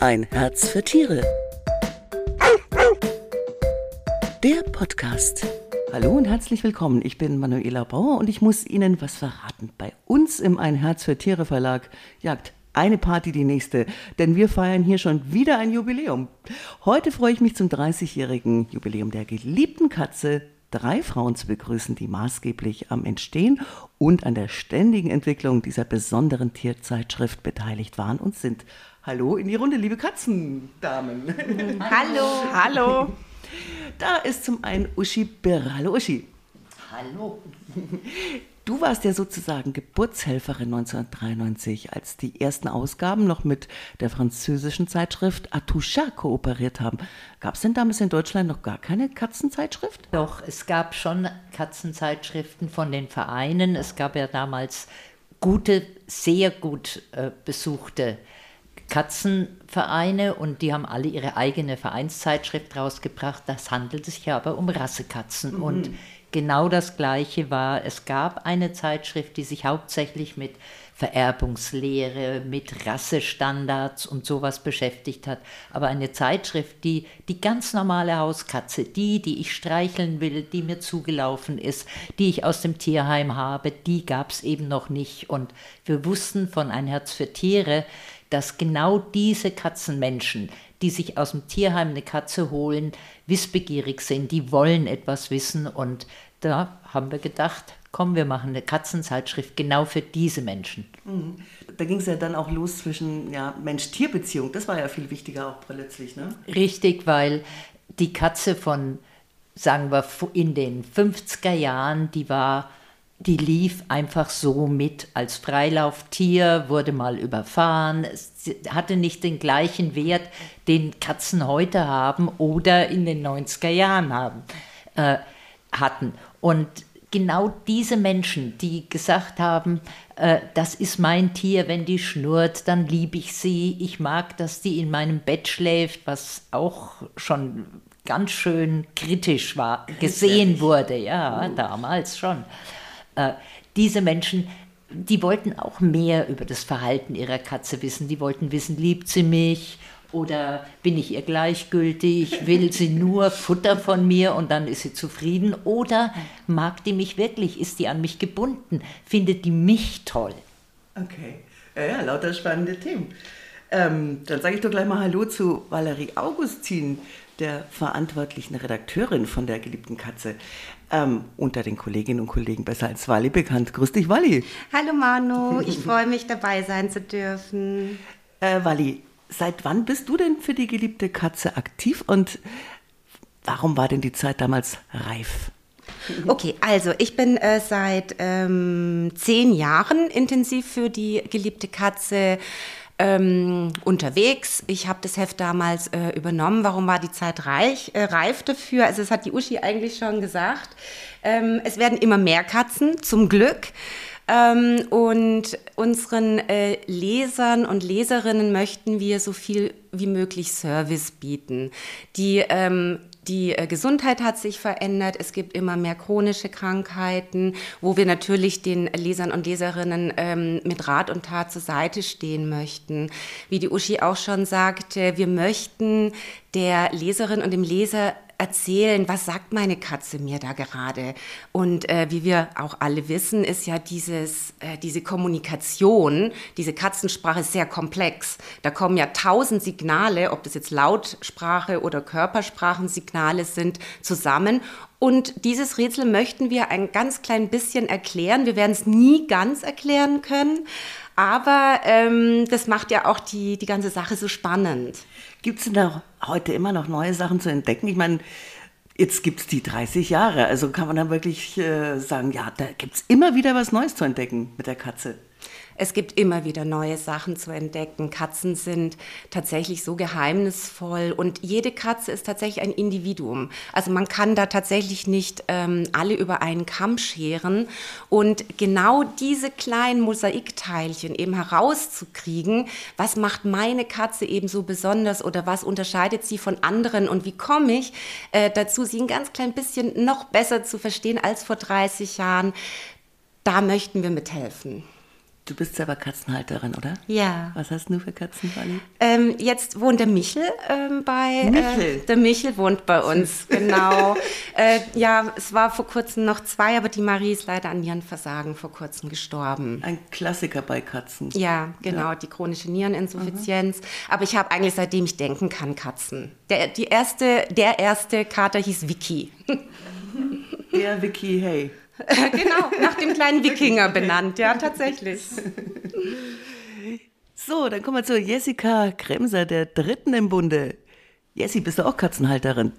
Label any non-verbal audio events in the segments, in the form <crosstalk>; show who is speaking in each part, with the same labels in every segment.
Speaker 1: Ein Herz für Tiere. Der Podcast. Hallo und herzlich willkommen. Ich bin Manuela Bauer und ich muss Ihnen was verraten. Bei uns im Ein Herz für Tiere Verlag jagt eine Party die nächste, denn wir feiern hier schon wieder ein Jubiläum. Heute freue ich mich zum 30-jährigen Jubiläum der geliebten Katze drei Frauen zu begrüßen, die maßgeblich am Entstehen und an der ständigen Entwicklung dieser besonderen Tierzeitschrift beteiligt waren und sind. Hallo in die Runde, liebe Katzendamen. <laughs>
Speaker 2: Hallo. Hallo.
Speaker 1: Da ist zum einen Uschi Birr. Hallo Uschi.
Speaker 3: Hallo. <laughs>
Speaker 1: Du warst ja sozusagen Geburtshelferin 1993, als die ersten Ausgaben noch mit der französischen Zeitschrift Atoucha kooperiert haben. Gab es denn damals in Deutschland noch gar keine Katzenzeitschrift?
Speaker 3: Doch, es gab schon Katzenzeitschriften von den Vereinen. Es gab ja damals gute, sehr gut äh, besuchte Katzenvereine und die haben alle ihre eigene Vereinszeitschrift rausgebracht. Das handelt sich ja aber um Rassekatzen. Mhm. Und genau das Gleiche war, es gab eine Zeitschrift, die sich hauptsächlich mit Vererbungslehre, mit Rassestandards und sowas beschäftigt hat. Aber eine Zeitschrift, die die ganz normale Hauskatze, die, die ich streicheln will, die mir zugelaufen ist, die ich aus dem Tierheim habe, die gab es eben noch nicht. Und wir wussten von Ein Herz für Tiere, dass genau diese Katzenmenschen, die sich aus dem Tierheim eine Katze holen, wissbegierig sind, die wollen etwas wissen und da haben wir gedacht, komm, wir machen eine Katzenzeitschrift genau für diese Menschen.
Speaker 1: Mhm. Da ging es ja dann auch los zwischen ja, Mensch-Tier-Beziehung. Das war ja viel wichtiger auch plötzlich, ne?
Speaker 3: Richtig, weil die Katze von, sagen wir, in den 50er Jahren, die war die lief einfach so mit. Als Freilauftier, wurde mal überfahren, hatte nicht den gleichen Wert, den Katzen heute haben oder in den 90er Jahren haben, äh, hatten. Und genau diese Menschen, die gesagt haben, äh, das ist mein Tier, wenn die schnurrt, dann liebe ich sie, ich mag, dass die in meinem Bett schläft, was auch schon ganz schön kritisch war, gesehen wurde, ja, damals schon. Äh, diese Menschen, die wollten auch mehr über das Verhalten ihrer Katze wissen. Die wollten wissen, liebt sie mich oder bin ich ihr gleichgültig, will sie nur Futter von mir und dann ist sie zufrieden oder mag die mich wirklich, ist die an mich gebunden, findet die mich toll.
Speaker 1: Okay, ja, ja lauter spannende Themen. Ähm, dann sage ich doch gleich mal Hallo zu Valerie Augustin, der verantwortlichen Redakteurin von der geliebten Katze. Ähm, unter den Kolleginnen und Kollegen besser als Wally bekannt. Grüß dich, Wally.
Speaker 2: Hallo Manu, ich freue mich dabei sein zu dürfen.
Speaker 1: Äh, Wally, seit wann bist du denn für die geliebte Katze aktiv und warum war denn die Zeit damals reif?
Speaker 2: Okay, also ich bin äh, seit ähm, zehn Jahren intensiv für die geliebte Katze ähm, unterwegs. Ich habe das Heft damals äh, übernommen. Warum war die Zeit reich, äh, reif dafür? Also das hat die Uschi eigentlich schon gesagt. Ähm, es werden immer mehr Katzen, zum Glück. Ähm, und unseren äh, Lesern und Leserinnen möchten wir so viel wie möglich Service bieten. Die ähm, die äh, Gesundheit hat sich verändert. Es gibt immer mehr chronische Krankheiten, wo wir natürlich den Lesern und Leserinnen ähm, mit Rat und Tat zur Seite stehen möchten. Wie die Uschi auch schon sagte, wir möchten der Leserin und dem Leser erzählen, was sagt meine Katze mir da gerade. Und äh, wie wir auch alle wissen, ist ja dieses, äh, diese Kommunikation, diese Katzensprache sehr komplex. Da kommen ja tausend Signale, ob das jetzt Lautsprache oder Körpersprachensignale sind, zusammen. Und dieses Rätsel möchten wir ein ganz klein bisschen erklären. Wir werden es nie ganz erklären können, aber ähm, das macht ja auch die, die ganze Sache so spannend.
Speaker 1: Gibt es denn da heute immer noch neue Sachen zu entdecken? Ich meine, jetzt gibt es die 30 Jahre. Also kann man dann wirklich äh, sagen, ja, da gibt es immer wieder was Neues zu entdecken mit der Katze.
Speaker 2: Es gibt immer wieder neue Sachen zu entdecken. Katzen sind tatsächlich so geheimnisvoll und jede Katze ist tatsächlich ein Individuum. Also man kann da tatsächlich nicht ähm, alle über einen Kamm scheren und genau diese kleinen Mosaikteilchen eben herauszukriegen, was macht meine Katze eben so besonders oder was unterscheidet sie von anderen und wie komme ich äh, dazu, sie ein ganz klein bisschen noch besser zu verstehen als vor 30 Jahren, da möchten wir mithelfen.
Speaker 1: Du bist selber Katzenhalterin, oder?
Speaker 2: Ja.
Speaker 1: Was hast du für Katzen, Wally?
Speaker 2: Ähm, jetzt wohnt der Michel ähm, bei.
Speaker 1: Michel?
Speaker 2: Äh, der Michel wohnt bei uns, genau. <laughs> äh, ja, es war vor kurzem noch zwei, aber die Marie ist leider an Nierenversagen vor kurzem gestorben.
Speaker 1: Ein Klassiker bei Katzen.
Speaker 2: Ja, genau, die chronische Niereninsuffizienz. Aber ich habe eigentlich seitdem ich denken kann Katzen. Der, die erste, der erste Kater hieß Vicky. <laughs>
Speaker 1: Der Vicky Hey.
Speaker 2: Genau, nach dem kleinen Wikinger benannt, ja, tatsächlich. <laughs>
Speaker 1: So, dann kommen wir zu Jessica Kremser, der dritten im Bunde. Jessie, bist du auch Katzenhalterin?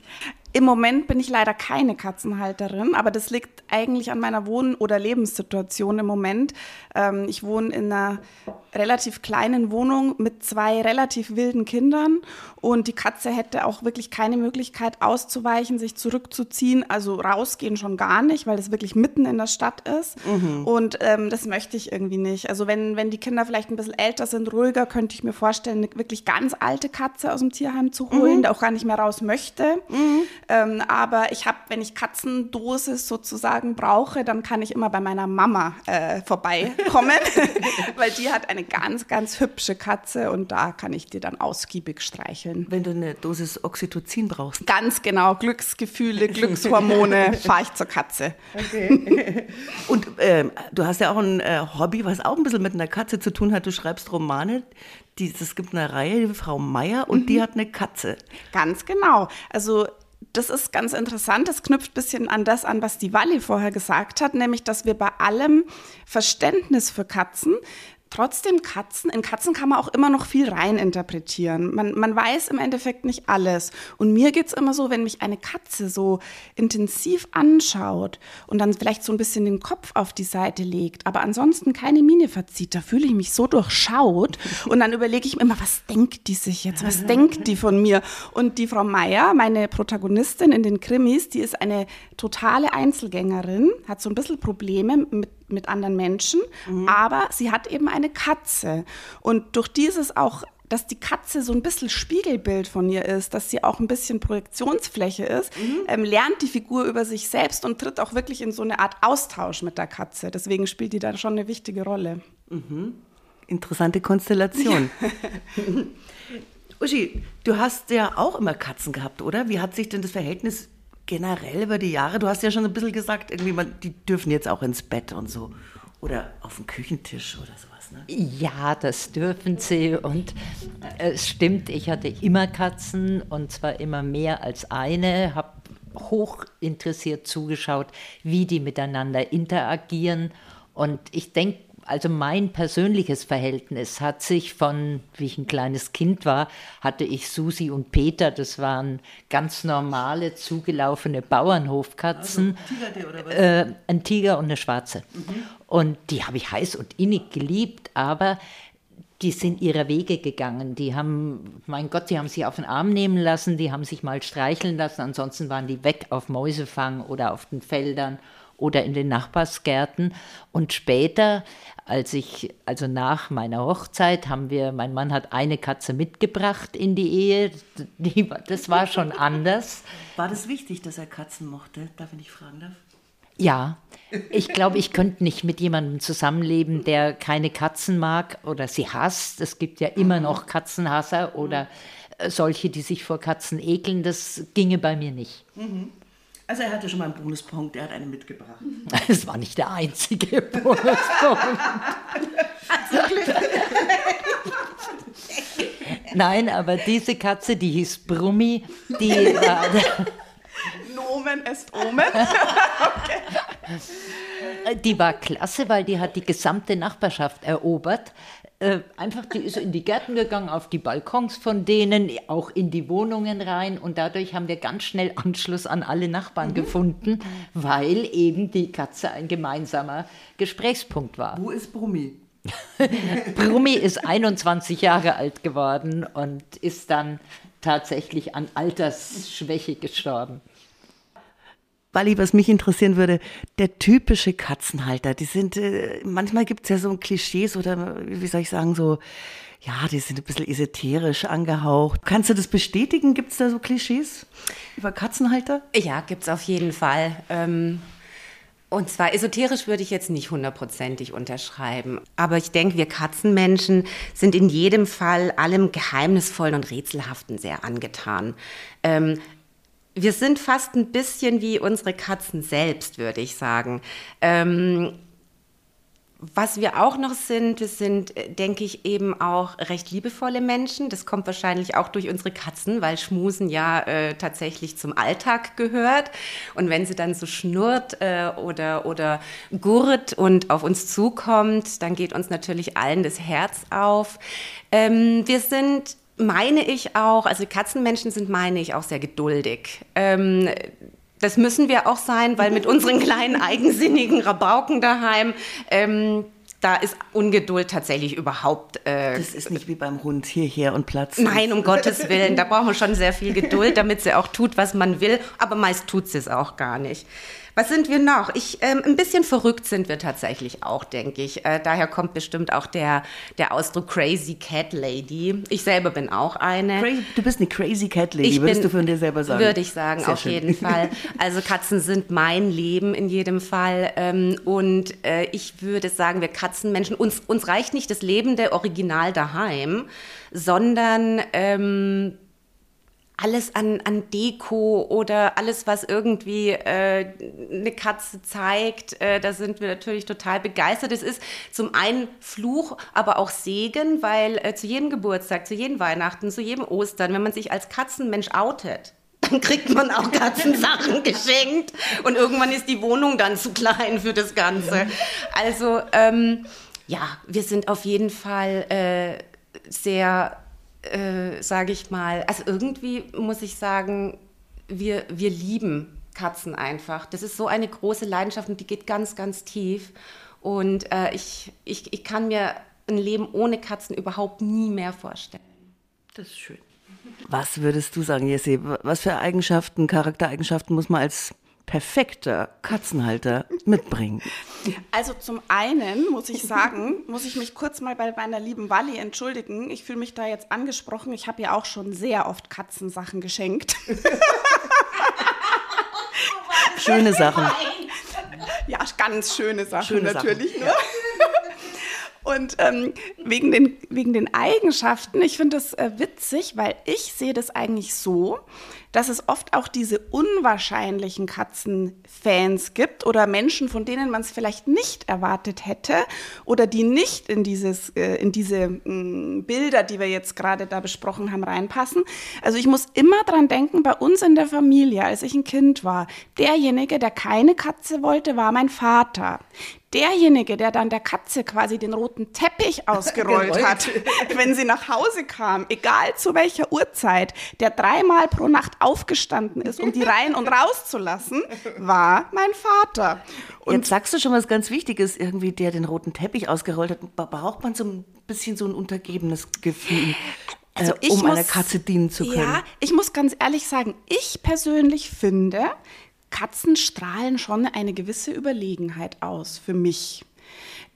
Speaker 4: Im Moment bin ich leider keine Katzenhalterin, aber das liegt eigentlich an meiner Wohn- oder Lebenssituation im Moment. Ähm, ich wohne in einer relativ kleinen Wohnung mit zwei relativ wilden Kindern und die Katze hätte auch wirklich keine Möglichkeit auszuweichen, sich zurückzuziehen, also rausgehen schon gar nicht, weil das wirklich mitten in der Stadt ist und ähm, das möchte ich irgendwie nicht. Also wenn, wenn die Kinder vielleicht ein bisschen älter sind, ruhiger, könnte ich mir vorstellen, eine wirklich ganz alte Katze aus dem Tierheim zu holen, der auch gar nicht mehr raus möchte. Ähm, aber ich habe, wenn ich Katzendosis sozusagen brauche, dann kann ich immer bei meiner Mama äh, vorbeikommen, <laughs> weil die hat eine ganz, ganz hübsche Katze und da kann ich die dann ausgiebig streicheln.
Speaker 1: Wenn du eine Dosis Oxytocin brauchst.
Speaker 4: Ganz genau, Glücksgefühle, <laughs> Glückshormone, fahre ich zur Katze. <laughs>
Speaker 1: Und ähm, du hast ja auch ein äh, Hobby, was auch ein bisschen mit einer Katze zu tun hat. Du schreibst Romane. Es gibt eine Reihe, die Frau Meier, und die hat eine Katze.
Speaker 4: Ganz genau. Also das ist ganz interessant. Das knüpft ein bisschen an das an, was die Walli vorher gesagt hat, nämlich, dass wir bei allem Verständnis für Katzen trotzdem Katzen, in Katzen kann man auch immer noch viel reininterpretieren. Man, man weiß im Endeffekt nicht alles. Und mir geht's immer so, wenn mich eine Katze so intensiv anschaut und dann vielleicht so ein bisschen den Kopf auf die Seite legt, aber ansonsten keine Miene verzieht, da fühle ich mich so durchschaut. Und dann überlege ich mir immer, was denkt die sich jetzt? Was denkt die von mir? Und die Frau Meier, meine Protagonistin in den Krimis, die ist eine totale Einzelgängerin, hat so ein bisschen Probleme mit mit anderen Menschen, aber sie hat eben eine Katze. Und durch dieses auch, dass die Katze so ein bisschen Spiegelbild von ihr ist, dass sie auch ein bisschen Projektionsfläche ist, ähm, lernt die Figur über sich selbst und tritt auch wirklich in so eine Art Austausch mit der Katze. Deswegen spielt die da schon eine wichtige Rolle.
Speaker 1: Interessante Konstellation. <laughs> Uschi, du hast ja auch immer Katzen gehabt, oder? Wie hat sich denn das Verhältnis generell über die Jahre? Du hast ja schon ein bisschen gesagt, irgendwie, man, die dürfen jetzt auch ins Bett und so. Oder auf den Küchentisch oder sowas, ne?
Speaker 3: Ja, das dürfen sie. Und äh, es stimmt, ich hatte immer Katzen und zwar immer mehr als eine, habe hoch interessiert zugeschaut, wie die miteinander interagieren. Und ich denke, also mein persönliches Verhältnis hat sich von, wie ich ein kleines Kind war, hatte ich Susi und Peter, das waren ganz normale, zugelaufene Bauernhofkatzen.
Speaker 1: Tiger oder was?
Speaker 3: Äh, ein Tiger und eine schwarze. Und die habe ich heiß und innig geliebt, aber die sind ihre Wege gegangen. Die haben, mein Gott, die haben sich auf den Arm nehmen lassen, die haben sich mal streicheln lassen, ansonsten waren die weg auf Mäusefang oder auf den Feldern oder in den Nachbarsgärten. Und später, als ich, also nach meiner Hochzeit, haben wir, mein Mann hat eine Katze mitgebracht in die Ehe. Die, das war schon anders.
Speaker 1: War das wichtig, dass er Katzen mochte? Darf ich nicht fragen darf?
Speaker 3: Ja, ich glaube, ich könnte nicht mit jemandem zusammenleben, der keine Katzen mag oder sie hasst. Es gibt ja immer noch Katzenhasser oder äh, solche, die sich vor Katzen ekeln. Das ginge bei mir nicht.
Speaker 1: Also er hatte schon mal einen Bonuspunkt, er hat eine mitgebracht. <laughs>
Speaker 3: Es war nicht der einzige <laughs> Bonuspunkt. <laughs> Nein, aber diese Katze, die hieß Brummi, die war,
Speaker 4: Nomen est Omen.
Speaker 3: Die war klasse, weil die hat die gesamte Nachbarschaft erobert. Äh, einfach, die ist in die Gärten gegangen, auf die Balkons von denen, auch in die Wohnungen rein und dadurch haben wir ganz schnell Anschluss an alle Nachbarn gefunden, weil eben die Katze ein gemeinsamer Gesprächspunkt war.
Speaker 1: Wo ist Brummi? <laughs>
Speaker 3: Brummi ist 21 Jahre alt geworden und ist dann tatsächlich an Altersschwäche gestorben.
Speaker 1: Wally, was mich interessieren würde, der typische Katzenhalter, die sind, äh, manchmal gibt es ja so Klischees oder, wie soll ich sagen, so, ja, die sind ein bisschen esoterisch angehaucht. Kannst du das bestätigen? Gibt es da so Klischees über Katzenhalter?
Speaker 2: Ja, gibt's auf jeden Fall. Ähm, Und zwar esoterisch würde ich jetzt nicht hundertprozentig unterschreiben. Aber ich denke, wir Katzenmenschen sind in jedem Fall allem Geheimnisvollen und Rätselhaften sehr angetan. Ähm, wir sind fast ein bisschen wie unsere Katzen selbst, würde ich sagen. Ähm, was wir auch noch sind, wir sind, äh, denke ich, eben auch recht liebevolle Menschen. Das kommt wahrscheinlich auch durch unsere Katzen, weil Schmusen ja äh, tatsächlich zum Alltag gehört. Und wenn sie dann so schnurrt äh, oder, oder gurrt und auf uns zukommt, dann geht uns natürlich allen das Herz auf. Ähm, wir sind meine ich auch, also Katzenmenschen sind, meine ich, auch sehr geduldig. Ähm, das müssen wir auch sein, weil mit unseren <laughs> kleinen eigensinnigen Rabauken daheim, ähm, da ist Ungeduld tatsächlich überhaupt.
Speaker 1: Äh, das ist nicht wie beim Hund hierher und Platz.
Speaker 2: Nein, um Gottes Willen. Da braucht man schon sehr viel Geduld, damit sie auch tut, was man will. Aber meist tut sie es auch gar nicht. Was sind wir noch? Ich, ähm, ein bisschen verrückt sind wir tatsächlich auch, denke ich. Äh, daher kommt bestimmt auch der, der Ausdruck Crazy Cat Lady. Ich selber bin auch eine.
Speaker 1: Crazy, du bist eine Crazy Cat Lady, ich würdest bin, du von dir selber sagen?
Speaker 2: Würde ich sagen, Sehr auf schön. jeden Fall. Also Katzen sind mein Leben in jedem Fall. Ähm, und äh, ich würde sagen, wir Katzenmenschen, uns, uns reicht nicht das lebende Original daheim, sondern... Ähm, alles an, an Deko oder alles, was irgendwie äh, eine Katze zeigt, äh, da sind wir natürlich total begeistert. Es ist zum einen Fluch, aber auch Segen, weil äh, zu jedem Geburtstag, zu jedem Weihnachten, zu jedem Ostern, wenn man sich als Katzenmensch outet, <laughs> dann kriegt man auch Katzensachen <laughs> geschenkt und irgendwann ist die Wohnung dann zu klein für das Ganze. Also ähm, ja, wir sind auf jeden Fall äh, sehr äh, sage ich mal, also irgendwie muss ich sagen, wir, wir lieben Katzen einfach. Das ist so eine große Leidenschaft und die geht ganz, ganz tief. Und äh, ich, ich, ich kann mir ein Leben ohne Katzen überhaupt nie mehr vorstellen.
Speaker 1: Das ist schön. Was würdest du sagen, Jesse? Was für Eigenschaften, Charaktereigenschaften muss man als perfekter Katzenhalter mitbringen?
Speaker 4: Also zum einen muss ich sagen, muss ich mich kurz mal bei meiner lieben Wally entschuldigen. Ich fühle mich da jetzt angesprochen. Ich habe ja auch schon sehr oft Katzensachen geschenkt.
Speaker 1: Schöne Sachen.
Speaker 4: Ja, ganz schöne Sachen schöne natürlich. Sachen. Ne? Und ähm, wegen, den, wegen den Eigenschaften, ich finde das äh, witzig, weil ich sehe das eigentlich so, dass es oft auch diese unwahrscheinlichen Katzenfans gibt oder Menschen, von denen man es vielleicht nicht erwartet hätte oder die nicht in, dieses, äh, in diese mm, Bilder, die wir jetzt gerade da besprochen haben, reinpassen. Also ich muss immer dran denken, bei uns in der Familie, als ich ein Kind war, derjenige, der keine Katze wollte, war mein Vater derjenige, der dann der Katze quasi den roten Teppich <laughs> ausgerollt hat, wenn sie nach Hause kam, egal zu welcher Uhrzeit, der dreimal pro Nacht aufgestanden ist, um die rein und raus zu lassen, war mein Vater.
Speaker 1: Und Jetzt sagst du schon was ganz Wichtiges, irgendwie der den roten Teppich ausgerollt hat, braucht man so ein bisschen so ein untergebenes Gefühl. Also äh, um muss, einer Katze dienen zu können. Ja,
Speaker 4: ich muss ganz ehrlich sagen, ich persönlich finde, Katzen strahlen schon eine gewisse Überlegenheit aus für mich.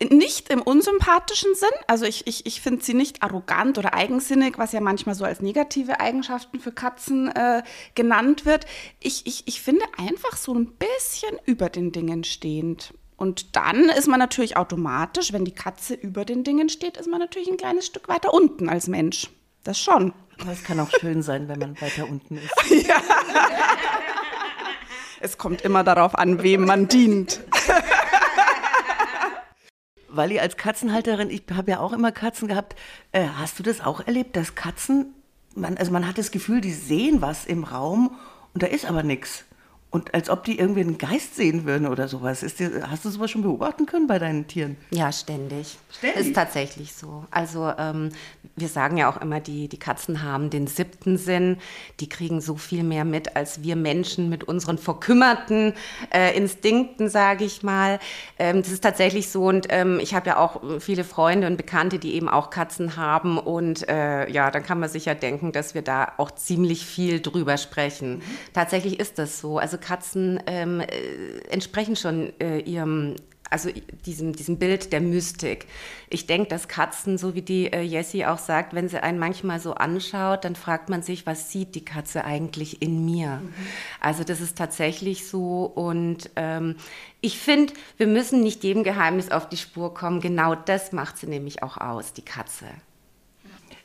Speaker 4: Nicht im unsympathischen Sinn, also ich, ich, ich finde sie nicht arrogant oder eigensinnig, was ja manchmal so als negative Eigenschaften für Katzen äh, genannt wird. Ich, ich, ich finde einfach so ein bisschen über den Dingen stehend. Und dann ist man natürlich automatisch, wenn die Katze über den Dingen steht, ist man natürlich ein kleines Stück weiter unten als Mensch. Das schon.
Speaker 1: Aber es kann auch schön sein, wenn man weiter unten ist. <laughs> ja.
Speaker 4: Es kommt immer darauf an, wem man dient. <laughs>
Speaker 1: Wally, als Katzenhalterin, ich habe ja auch immer Katzen gehabt. Äh, hast du das auch erlebt, dass Katzen, man, also man hat das Gefühl, die sehen was im Raum und da ist aber nichts. Und als ob die irgendwie einen Geist sehen würden oder sowas. Dir, hast du sowas schon beobachten können bei deinen Tieren?
Speaker 2: Ja, ständig. Ständig? Ist tatsächlich so. Also ähm, wir sagen ja auch immer, die, die Katzen haben den siebten Sinn. Die kriegen so viel mehr mit, als wir Menschen mit unseren verkümmerten äh, Instinkten, sage ich mal. Ähm, das ist tatsächlich so. Und ähm, ich habe ja auch viele Freunde und Bekannte, die eben auch Katzen haben. Und äh, ja, dann kann man sich ja denken, dass wir da auch ziemlich viel drüber sprechen. Mhm. Tatsächlich ist das so. Also Katzen ähm, äh, entsprechen schon äh, ihrem also diesem, diesem Bild der Mystik. Ich denke, dass Katzen, so wie die äh, Jessie auch sagt, wenn sie einen manchmal so anschaut, dann fragt man sich, was sieht die Katze eigentlich in mir? Mhm. Also das ist tatsächlich so und ähm, ich finde, wir müssen nicht jedem Geheimnis auf die Spur kommen. Genau das macht sie nämlich auch aus, die Katze.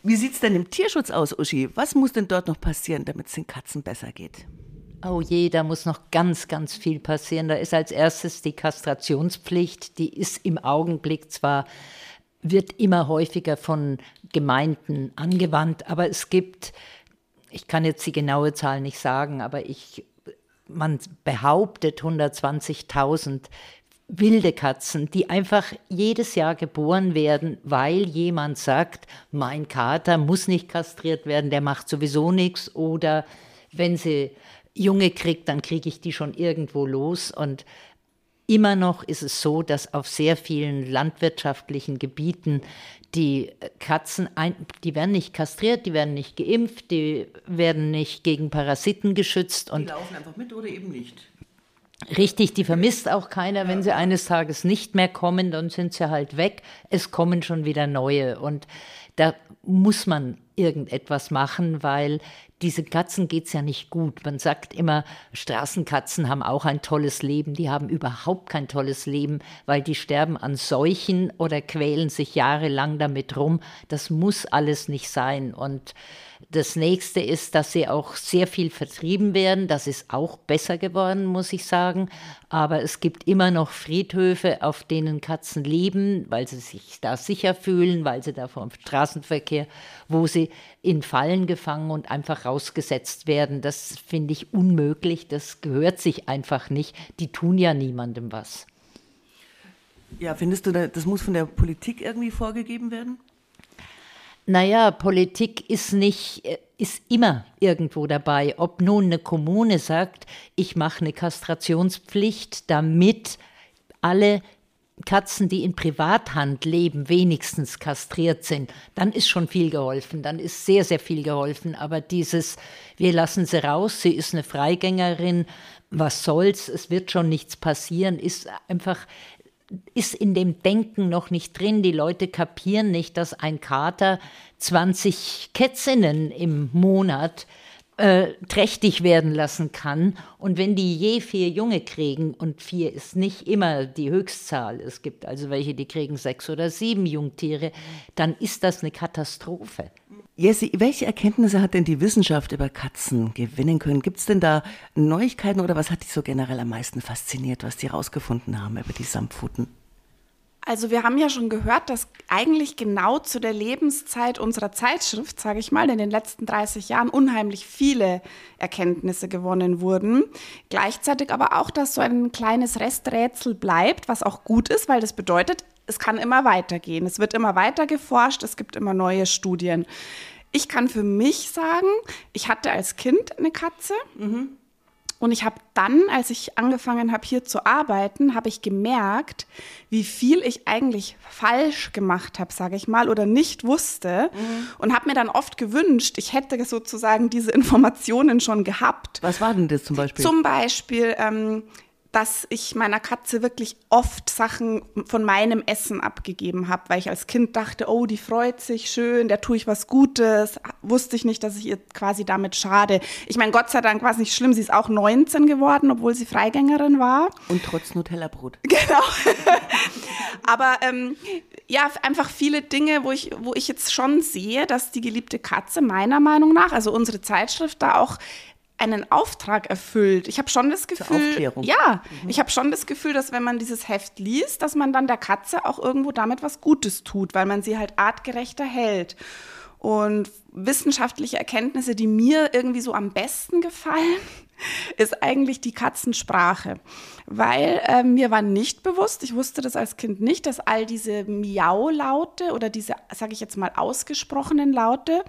Speaker 1: Wie sieht es denn im Tierschutz aus, Uschi? Was muss denn dort noch passieren, damit es den Katzen besser geht?
Speaker 3: Oh je, da muss noch ganz, ganz viel passieren. Da ist als erstes die Kastrationspflicht. Die ist im Augenblick zwar, wird immer häufiger von Gemeinden angewandt, aber es gibt, ich kann jetzt die genaue Zahl nicht sagen, aber ich, man behauptet 120.000 wilde Katzen, die einfach jedes Jahr geboren werden, weil jemand sagt, mein Kater muss nicht kastriert werden, der macht sowieso nichts oder wenn sie Junge kriegt, dann kriege ich die schon irgendwo los und Immer noch ist es so, dass auf sehr vielen landwirtschaftlichen Gebieten die Katzen, ein, die werden nicht kastriert, die werden nicht geimpft, die werden nicht gegen Parasiten geschützt.
Speaker 1: Und die laufen einfach mit oder eben nicht.
Speaker 3: Richtig, die vermisst auch keiner. Wenn sie eines Tages nicht mehr kommen, dann sind sie halt weg. Es kommen schon wieder neue. Und da muss man irgendetwas machen, weil diese Katzen geht's ja nicht gut. Man sagt immer, Straßenkatzen haben auch ein tolles Leben. Die haben überhaupt kein tolles Leben, weil die sterben an Seuchen oder quälen sich jahrelang damit rum. Das muss alles nicht sein. Und das nächste ist, dass sie auch sehr viel vertrieben werden. Das ist auch besser geworden, muss ich sagen. Aber es gibt immer noch Friedhöfe, auf denen Katzen leben, weil sie sich da sicher fühlen, weil sie da vom Straßenverkehr, wo sie in Fallen gefangen und einfach rausgesetzt werden. Das finde ich unmöglich. Das gehört sich einfach nicht. Die tun ja niemandem was.
Speaker 1: Ja, findest du, das muss von der Politik irgendwie vorgegeben werden?
Speaker 3: Naja, Politik ist nicht, äh, ist immer irgendwo dabei. Ob nun eine Kommune sagt, ich mache eine Kastrationspflicht, damit alle Katzen, die in Privathand leben, wenigstens kastriert sind, dann ist schon viel geholfen, dann ist sehr, sehr viel geholfen. Aber dieses, wir lassen sie raus, sie ist eine Freigängerin, was soll's, es wird schon nichts passieren, ist einfach ist in dem Denken noch nicht drin. Die Leute kapieren nicht, dass ein Kater 20 Kätzinnen im Monat äh, trächtig werden lassen kann. Und wenn die je vier Junge kriegen, und vier ist nicht immer die Höchstzahl, es gibt also welche, die kriegen sechs oder sieben Jungtiere, dann ist das eine Katastrophe.
Speaker 1: Jessie, welche Erkenntnisse hat denn die Wissenschaft über Katzen gewinnen können? Gibt es denn da Neuigkeiten oder was hat dich so generell am meisten fasziniert, was die herausgefunden haben über die Samtpfoten?
Speaker 4: Also wir haben ja schon gehört, dass eigentlich genau zu der Lebenszeit unserer Zeitschrift, sage ich mal, in den letzten 30 Jahren unheimlich viele Erkenntnisse gewonnen wurden. Gleichzeitig aber auch, dass so ein kleines Resträtsel bleibt, was auch gut ist, weil das bedeutet, es kann immer weitergehen. Es wird immer weiter geforscht, es gibt immer neue Studien. Ich kann für mich sagen, ich hatte als Kind eine Katze. Mhm. Und ich habe dann, als ich angefangen habe, hier zu arbeiten, habe ich gemerkt, wie viel ich eigentlich falsch gemacht habe, sage ich mal, oder nicht wusste. Mhm. Und habe mir dann oft gewünscht, ich hätte sozusagen diese Informationen schon gehabt.
Speaker 1: Was war denn das zum Beispiel?
Speaker 4: Zum Beispiel, ähm, dass ich meiner Katze wirklich oft Sachen von meinem Essen abgegeben habe, weil ich als Kind dachte, oh, die freut sich schön, der tue ich was Gutes. Wusste ich nicht, dass ich ihr quasi damit schade. Ich meine, Gott sei Dank war es nicht schlimm, sie ist auch 19 geworden, obwohl sie Freigängerin war.
Speaker 1: Und trotz Nutella-Brot. <laughs>
Speaker 4: Genau. Aber ähm, ja, einfach viele Dinge, wo ich, wo ich jetzt schon sehe, dass die geliebte Katze meiner Meinung nach, also unsere Zeitschrift da auch einen Auftrag erfüllt. Ich habe schon das Gefühl, ja, mhm. ich habe schon das Gefühl, dass wenn man dieses Heft liest, dass man dann der Katze auch irgendwo damit was Gutes tut, weil man sie halt artgerechter hält. Und wissenschaftliche Erkenntnisse, die mir irgendwie so am besten gefallen, <laughs> ist eigentlich die Katzensprache. Weil äh, mir war nicht bewusst, ich wusste das als Kind nicht, dass all diese Miau-Laute oder diese, sage ich jetzt mal, ausgesprochenen Laute,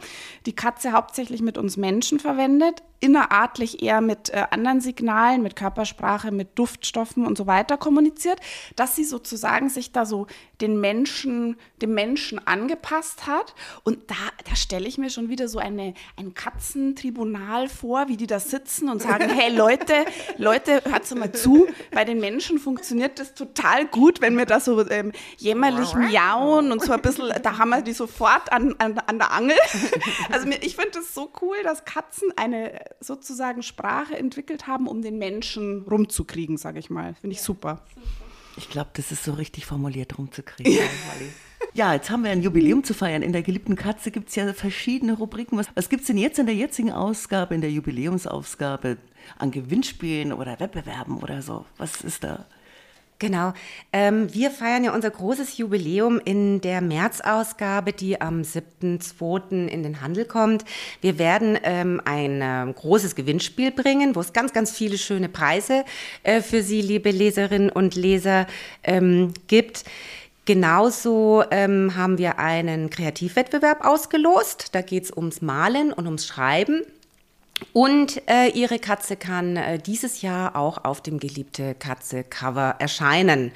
Speaker 4: die Katze hauptsächlich mit uns Menschen verwendet, innerartlich eher mit äh, anderen Signalen, mit Körpersprache, mit Duftstoffen und so weiter kommuniziert, dass sie sozusagen sich da so den Menschen, dem Menschen angepasst hat. Und da, da stelle ich mir schon wieder so eine, ein Katzentribunal vor, wie die da sitzen und sagen, hey Leute, Leute, hört mal zu, bei den Menschen funktioniert das total gut, wenn wir da so ähm, jämmerlich miauen und so ein bisschen, da haben wir die sofort an, an, an der Angel. Also ich finde das so cool, dass Katzen eine sozusagen Sprache entwickelt haben, um den Menschen rumzukriegen, sage ich mal. Finde ich super.
Speaker 1: Ich glaube, das ist so richtig formuliert rumzukriegen. Ja. Ja, jetzt haben wir ein Jubiläum zu feiern. In der geliebten Katze gibt es ja verschiedene Rubriken. Was, was gibt es denn jetzt in der jetzigen Ausgabe, in der Jubiläumsausgabe an Gewinnspielen oder Wettbewerben oder so? Was ist da?
Speaker 2: Genau. Ähm, wir feiern ja unser großes Jubiläum in der März-Ausgabe, die am 7.2. in den Handel kommt. Wir werden ähm, ein äh, großes Gewinnspiel bringen, wo es ganz, ganz viele schöne Preise äh, für Sie, liebe Leserinnen und Leser, ähm, gibt. Genauso ähm, haben wir einen Kreativwettbewerb ausgelost. Da geht es ums Malen und ums Schreiben. Und äh, ihre Katze kann äh, dieses Jahr auch auf dem geliebte Katze Cover erscheinen.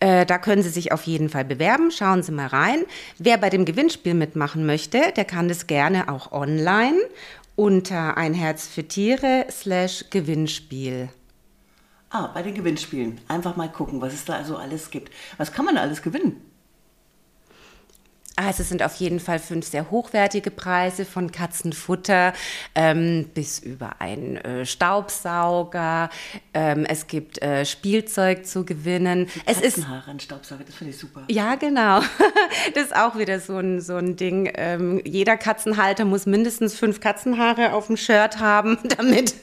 Speaker 2: Äh, da können Sie sich auf jeden Fall bewerben. Schauen Sie mal rein. Wer bei dem Gewinnspiel mitmachen möchte, der kann das gerne auch online unter ein Herz für Tiere slash Gewinnspiel.
Speaker 1: Ah, bei den Gewinnspielen. Einfach mal gucken, was es da also alles gibt. Was kann man da alles gewinnen?
Speaker 2: Also es sind auf jeden Fall fünf sehr hochwertige Preise von Katzenfutter ähm, bis über einen äh, Staubsauger. Ähm, es gibt äh, Spielzeug zu gewinnen.
Speaker 1: es ist ein Staubsauger, das finde ich super.
Speaker 2: Ja, genau. <laughs> das ist auch wieder so ein, so ein Ding. Ähm, jeder Katzenhalter muss mindestens fünf Katzenhaare auf dem Shirt haben, <laughs> damit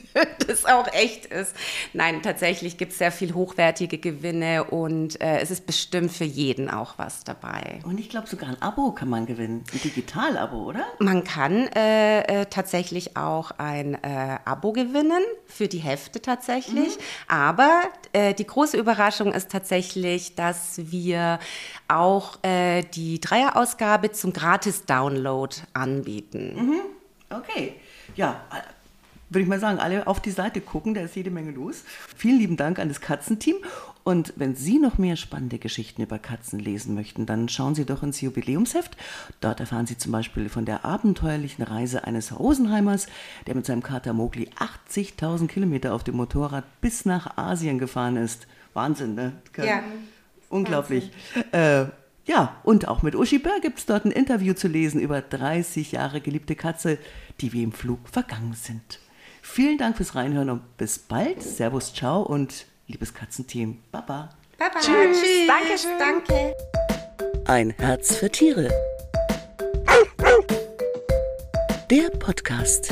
Speaker 2: das auch echt ist. Nein, tatsächlich gibt es sehr viel hochwertige Gewinne und äh, es ist bestimmt für jeden auch was dabei.
Speaker 1: Und ich glaube sogar ein Abo kann man gewinnen. Ein Digital-Abo, oder?
Speaker 2: Man kann äh, äh, tatsächlich auch ein äh, Abo gewinnen, für die Hefte tatsächlich. Mhm. Aber äh, die große Überraschung ist tatsächlich, dass wir auch äh, die Dreierausgabe zum Gratis-Download anbieten.
Speaker 1: Mhm. Okay. Ja, würde ich mal sagen, alle auf die Seite gucken, da ist jede Menge los. Vielen lieben Dank an das Katzenteam. Und wenn Sie noch mehr spannende Geschichten über Katzen lesen möchten, dann schauen Sie doch ins Jubiläumsheft. Dort erfahren Sie zum Beispiel von der abenteuerlichen Reise eines Rosenheimers, der mit seinem Kater Mowgli 80.000 Kilometer auf dem Motorrad bis nach Asien gefahren ist. Wahnsinn, ne?
Speaker 2: Ja.
Speaker 1: Unglaublich. Äh, ja, und auch mit Uschi Bär gibt es dort ein Interview zu lesen über 30 Jahre geliebte Katze, die wie im Flug vergangen sind. Vielen Dank fürs Reinhören und bis bald. Servus, ciao und liebes Katzenteam. Baba.
Speaker 2: Baba.
Speaker 4: Tschüss. Tschüss.
Speaker 2: Dankeschön. Danke.
Speaker 1: Ein Herz für Tiere. Der Podcast.